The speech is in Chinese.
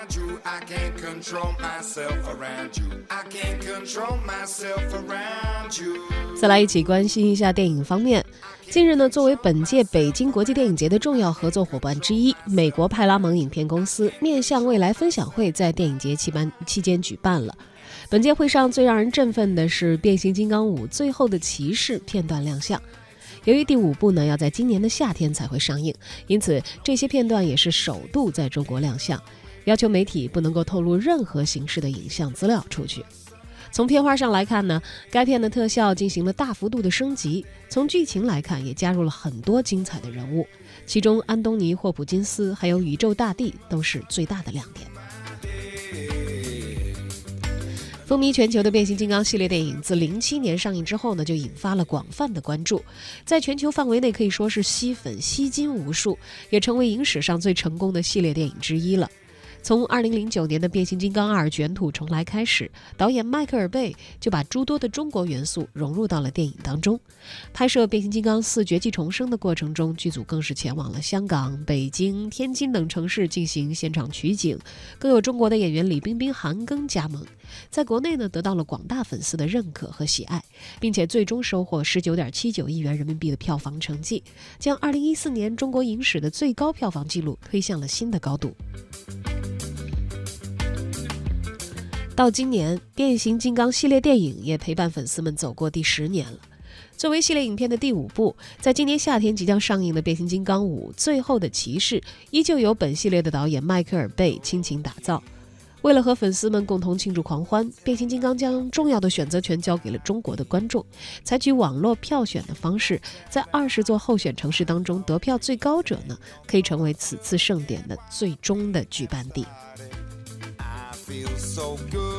I can't control myself around you. I can't control myself around you. 再来一起关心一下电影方面。近日呢，作为本届北京国际电影节的重要合作伙伴之一，美国派拉蒙影片公司面向未来分享会在电影节期班期间举办了。本届会上最让人振奋的是《变形金刚五：最后的骑士》片段亮相。由于第五部呢要在今年的夏天才会上映，因此这些片段也是首度在中国亮相，要求媒体不能够透露任何形式的影像资料出去。从片花上来看呢，该片的特效进行了大幅度的升级；从剧情来看，也加入了很多精彩的人物，其中安东尼·霍普金斯还有宇宙大帝都是最大的亮点。风靡全球的变形金刚系列电影自零七年上映之后呢，就引发了广泛的关注，在全球范围内可以说是吸粉吸金无数，也成为影史上最成功的系列电影之一了。从二零零九年的《变形金刚二：卷土重来》开始，导演迈克尔·贝就把诸多的中国元素融入到了电影当中。拍摄《变形金刚四：绝迹重生》的过程中，剧组更是前往了香港、北京、天津等城市进行现场取景，更有中国的演员李冰冰、韩庚加盟，在国内呢得到了广大粉丝的认可和喜爱，并且最终收获十九点七九亿元人民币的票房成绩，将二零一四年中国影史的最高票房纪录推向了新的高度。到今年，变形金刚系列电影也陪伴粉丝们走过第十年了。作为系列影片的第五部，在今年夏天即将上映的《变形金刚五：最后的骑士》，依旧由本系列的导演迈克尔·贝倾情打造。为了和粉丝们共同庆祝狂欢，变形金刚将重要的选择权交给了中国的观众，采取网络票选的方式，在二十座候选城市当中，得票最高者呢，可以成为此次盛典的最终的举办地。feels so good.